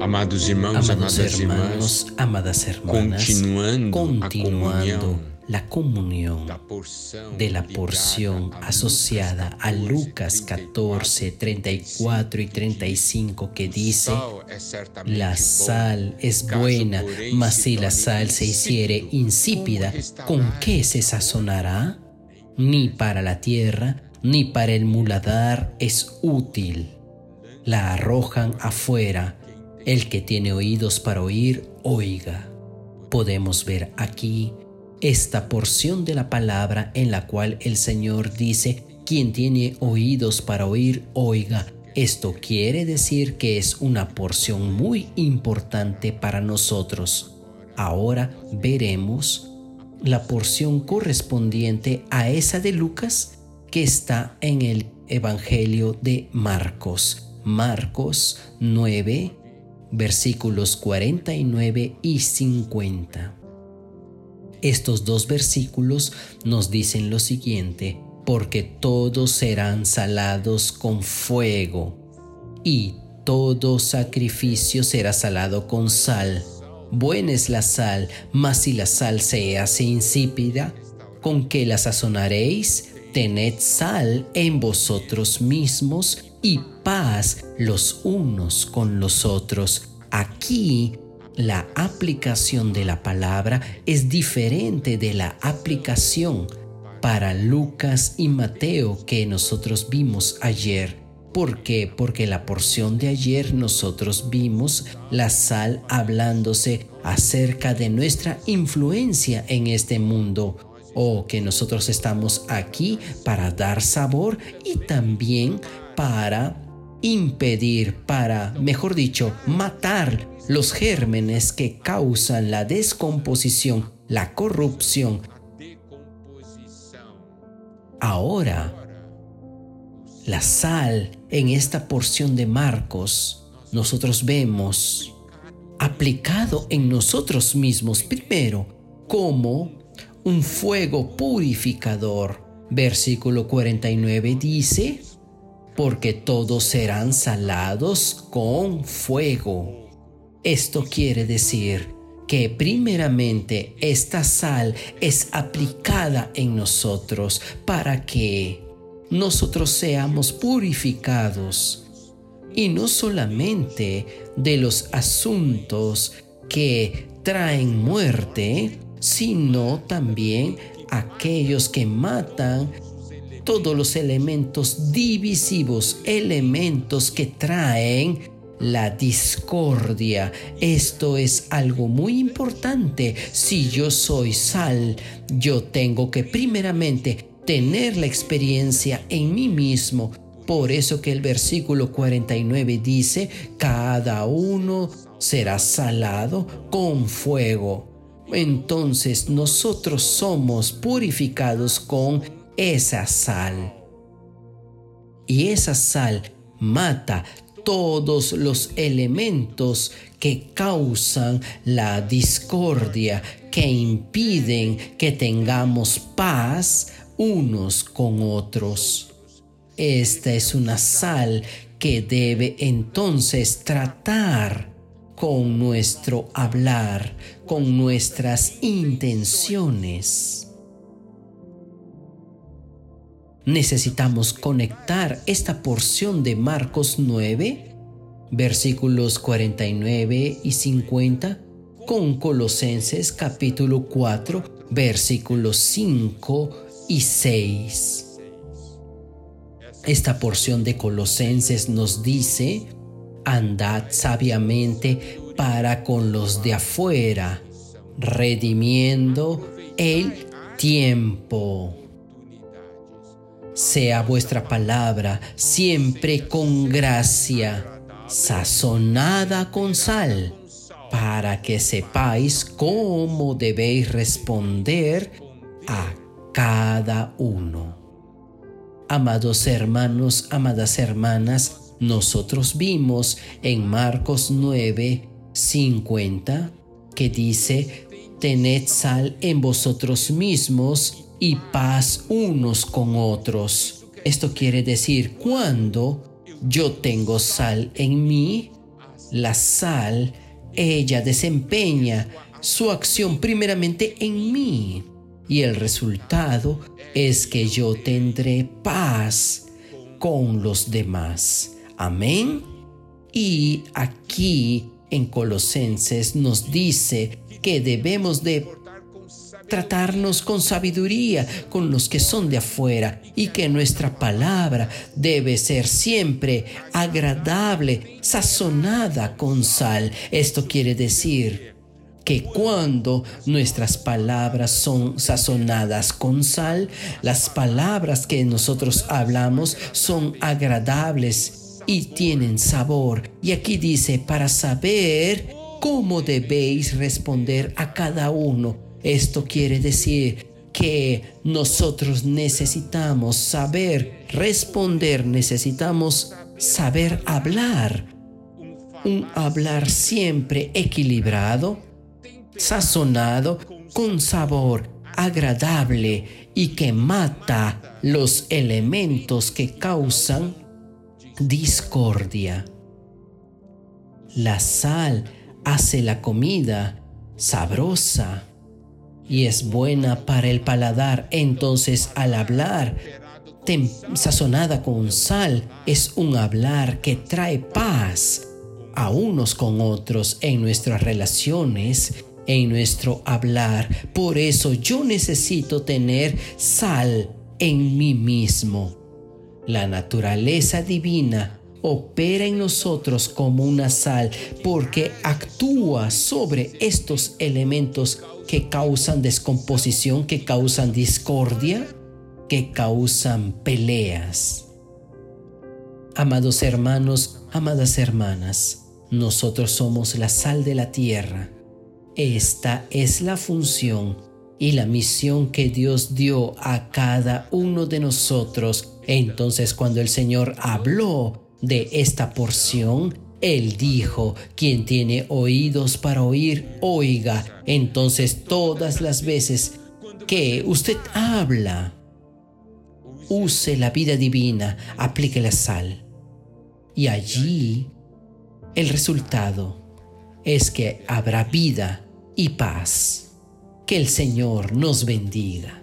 Amados irmãos, Amados amadas hermanos, irmãs, amadas hermanas, continuando, continuando la comunión de la porción asociada a Lucas 14, 34 y 35 que dice, la sal es buena, mas si la sal se hiciere insípida, ¿con qué se sazonará? Ni para la tierra, ni para el muladar es útil. La arrojan afuera. El que tiene oídos para oír, oiga. Podemos ver aquí esta porción de la palabra en la cual el Señor dice, quien tiene oídos para oír, oiga. Esto quiere decir que es una porción muy importante para nosotros. Ahora veremos la porción correspondiente a esa de Lucas que está en el Evangelio de Marcos. Marcos 9, versículos 49 y 50. Estos dos versículos nos dicen lo siguiente, porque todos serán salados con fuego, y todo sacrificio será salado con sal. Buena es la sal, mas si la sal se hace insípida, ¿con qué la sazonaréis? Tened sal en vosotros mismos y paz los unos con los otros. Aquí la aplicación de la palabra es diferente de la aplicación para Lucas y Mateo que nosotros vimos ayer. ¿Por qué? Porque la porción de ayer nosotros vimos la sal hablándose acerca de nuestra influencia en este mundo o que nosotros estamos aquí para dar sabor y también para impedir, para, mejor dicho, matar los gérmenes que causan la descomposición, la corrupción. Ahora, la sal en esta porción de Marcos, nosotros vemos aplicado en nosotros mismos primero como un fuego purificador. Versículo 49 dice, porque todos serán salados con fuego. Esto quiere decir que primeramente esta sal es aplicada en nosotros para que nosotros seamos purificados y no solamente de los asuntos que traen muerte, sino también aquellos que matan todos los elementos divisivos, elementos que traen la discordia. Esto es algo muy importante. Si yo soy sal, yo tengo que primeramente tener la experiencia en mí mismo. Por eso que el versículo 49 dice, cada uno será salado con fuego. Entonces nosotros somos purificados con esa sal. Y esa sal mata todos los elementos que causan la discordia, que impiden que tengamos paz unos con otros. Esta es una sal que debe entonces tratar con nuestro hablar, con nuestras intenciones. Necesitamos conectar esta porción de Marcos 9, versículos 49 y 50, con Colosenses capítulo 4, versículos 5 y 6. Esta porción de Colosenses nos dice, andad sabiamente para con los de afuera, redimiendo el tiempo sea vuestra palabra siempre con gracia, sazonada con sal, para que sepáis cómo debéis responder a cada uno. Amados hermanos, amadas hermanas, nosotros vimos en Marcos 9, 50, que dice, tened sal en vosotros mismos y paz unos con otros. Esto quiere decir, cuando yo tengo sal en mí, La sal, ella desempeña su acción primeramente en mí y el resultado es que yo tendré paz con los demás. Amén. Y aquí en Colosenses nos dice que debemos de tratarnos con sabiduría con los que son de afuera y que nuestra palabra debe ser siempre agradable, sazonada con sal. Esto quiere decir que cuando nuestras palabras son sazonadas con sal, las palabras que nosotros hablamos son agradables y tienen sabor. Y aquí dice, para saber cómo debéis responder a cada uno esto quiere decir que nosotros necesitamos saber responder, necesitamos saber hablar. Un hablar siempre equilibrado, sazonado, con sabor agradable y que mata los elementos que causan discordia. La sal hace la comida sabrosa y es buena para el paladar. Entonces al hablar sazonada con sal es un hablar que trae paz a unos con otros en nuestras relaciones, en nuestro hablar. Por eso yo necesito tener sal en mí mismo. La naturaleza divina opera en nosotros como una sal porque actúa sobre estos elementos que causan descomposición, que causan discordia, que causan peleas. Amados hermanos, amadas hermanas, nosotros somos la sal de la tierra. Esta es la función y la misión que Dios dio a cada uno de nosotros. Entonces cuando el Señor habló de esta porción, él dijo, quien tiene oídos para oír, oiga. Entonces todas las veces que usted habla, use la vida divina, aplique la sal. Y allí el resultado es que habrá vida y paz. Que el Señor nos bendiga.